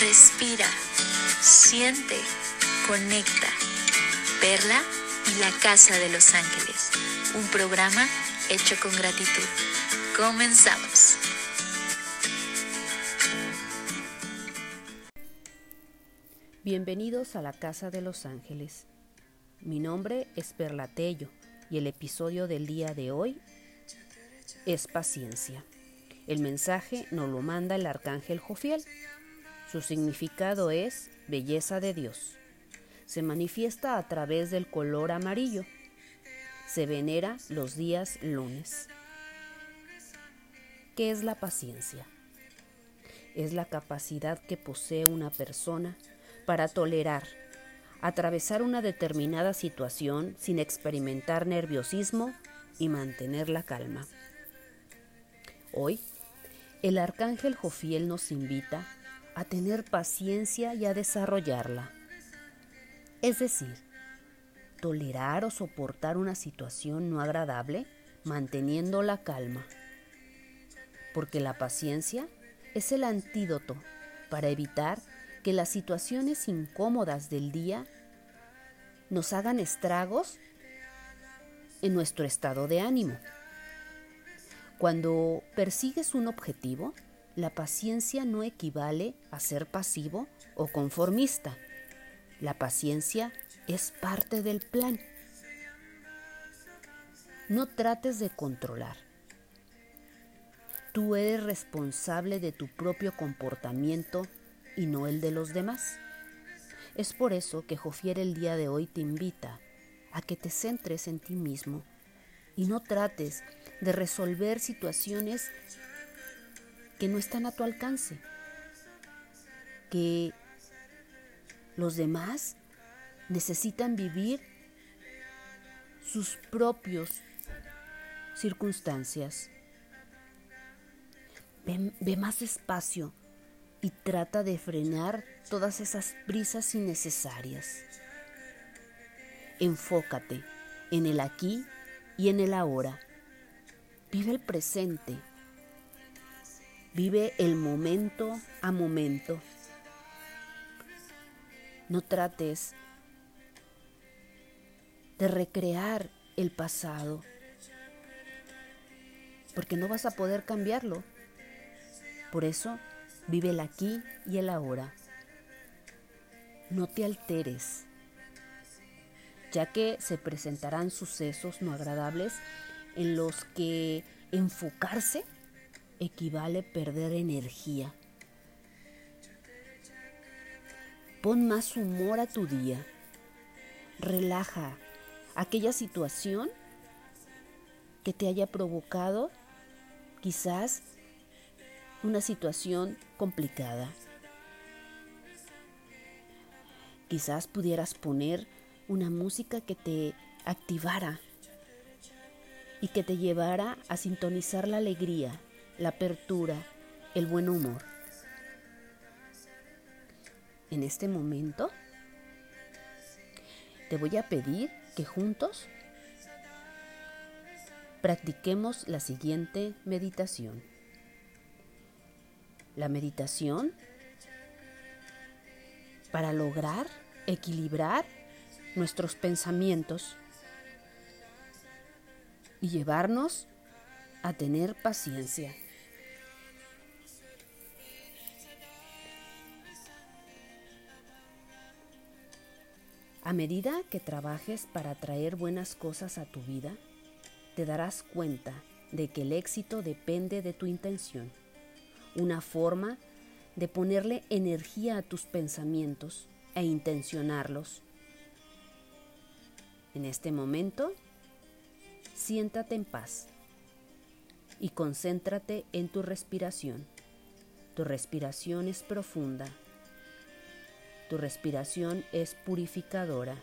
respira, siente, conecta. Perla y la Casa de los Ángeles, un programa hecho con gratitud. Comenzamos. Bienvenidos a la Casa de los Ángeles. Mi nombre es Perla Tello y el episodio del día de hoy es paciencia. El mensaje nos lo manda el arcángel Jofiel. Su significado es belleza de Dios. Se manifiesta a través del color amarillo. Se venera los días lunes. ¿Qué es la paciencia? Es la capacidad que posee una persona para tolerar, atravesar una determinada situación sin experimentar nerviosismo y mantener la calma. Hoy el arcángel Jofiel nos invita a tener paciencia y a desarrollarla. Es decir, tolerar o soportar una situación no agradable manteniendo la calma. Porque la paciencia es el antídoto para evitar que las situaciones incómodas del día nos hagan estragos en nuestro estado de ánimo. Cuando persigues un objetivo, la paciencia no equivale a ser pasivo o conformista. La paciencia es parte del plan. No trates de controlar. Tú eres responsable de tu propio comportamiento y no el de los demás. Es por eso que Jofier el día de hoy te invita a que te centres en ti mismo y no trates de resolver situaciones que no están a tu alcance, que los demás necesitan vivir sus propios circunstancias. Ve, ve, más despacio y trata de frenar todas esas prisas innecesarias. Enfócate en el aquí y en el ahora. Vive el presente. Vive el momento a momento. No trates de recrear el pasado, porque no vas a poder cambiarlo. Por eso, vive el aquí y el ahora. No te alteres ya que se presentarán sucesos no agradables en los que enfocarse equivale perder energía. Pon más humor a tu día. Relaja aquella situación que te haya provocado quizás una situación complicada. Quizás pudieras poner una música que te activara y que te llevara a sintonizar la alegría, la apertura, el buen humor. En este momento te voy a pedir que juntos practiquemos la siguiente meditación. La meditación para lograr equilibrar nuestros pensamientos y llevarnos a tener paciencia. A medida que trabajes para traer buenas cosas a tu vida, te darás cuenta de que el éxito depende de tu intención. Una forma de ponerle energía a tus pensamientos e intencionarlos en este momento, siéntate en paz y concéntrate en tu respiración. Tu respiración es profunda. Tu respiración es purificadora.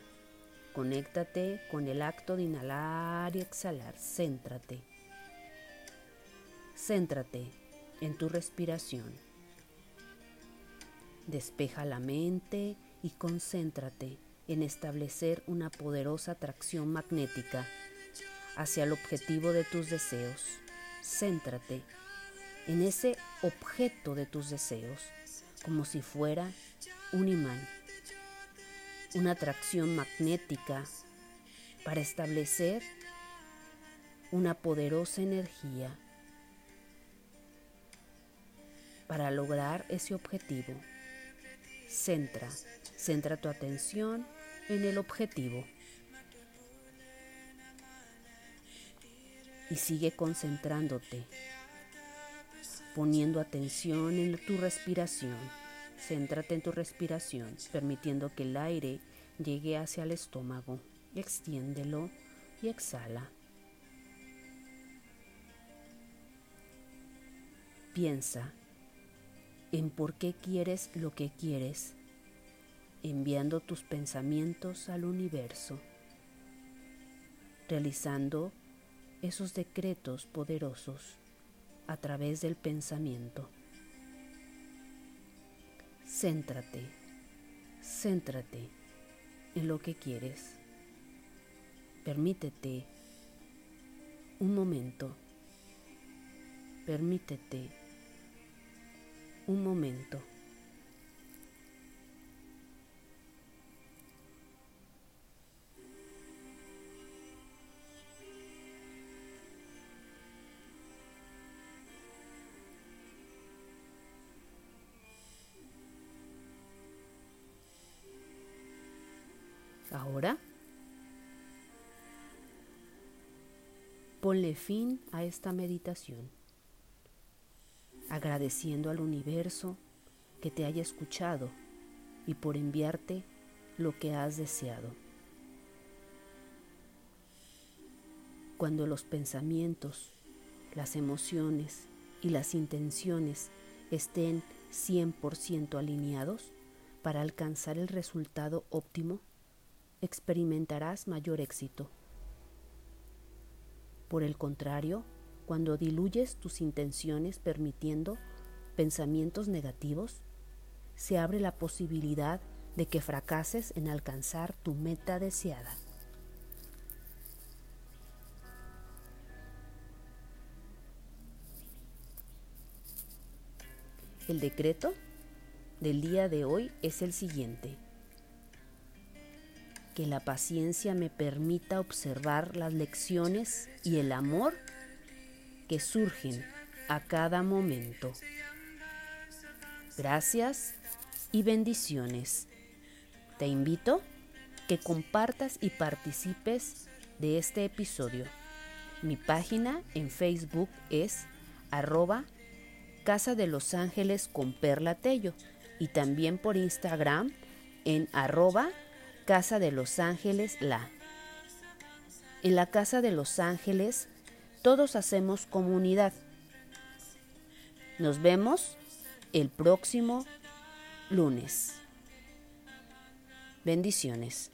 Conéctate con el acto de inhalar y exhalar. Céntrate. Céntrate en tu respiración. Despeja la mente y concéntrate en establecer una poderosa atracción magnética hacia el objetivo de tus deseos. Céntrate en ese objeto de tus deseos. como si fuera un imán, una atracción magnética para establecer una poderosa energía para lograr ese objetivo. Centra, centra tu atención en el objetivo. Y sigue concentrándote, poniendo atención en tu respiración. Céntrate en tu respiración, permitiendo que el aire llegue hacia el estómago. Extiéndelo y exhala. Piensa en por qué quieres lo que quieres, enviando tus pensamientos al universo, realizando esos decretos poderosos a través del pensamiento. Céntrate, céntrate en lo que quieres. Permítete un momento, permítete un momento. Ahora, ponle fin a esta meditación agradeciendo al universo que te haya escuchado y por enviarte lo que has deseado. Cuando los pensamientos, las emociones y las intenciones estén 100% alineados para alcanzar el resultado óptimo, experimentarás mayor éxito. Por el contrario, cuando diluyes tus intenciones permitiendo pensamientos negativos, se abre la posibilidad de que fracases en alcanzar tu meta deseada. El decreto del día de hoy es el siguiente. Que la paciencia me permita observar las lecciones y el amor que surgen a cada momento. Gracias y bendiciones. Te invito que compartas y participes de este episodio. Mi página en Facebook es arroba Casa de los Ángeles con Perla Tello y también por Instagram en arroba Casa de los Ángeles La. En la Casa de los Ángeles todos hacemos comunidad. Nos vemos el próximo lunes. Bendiciones.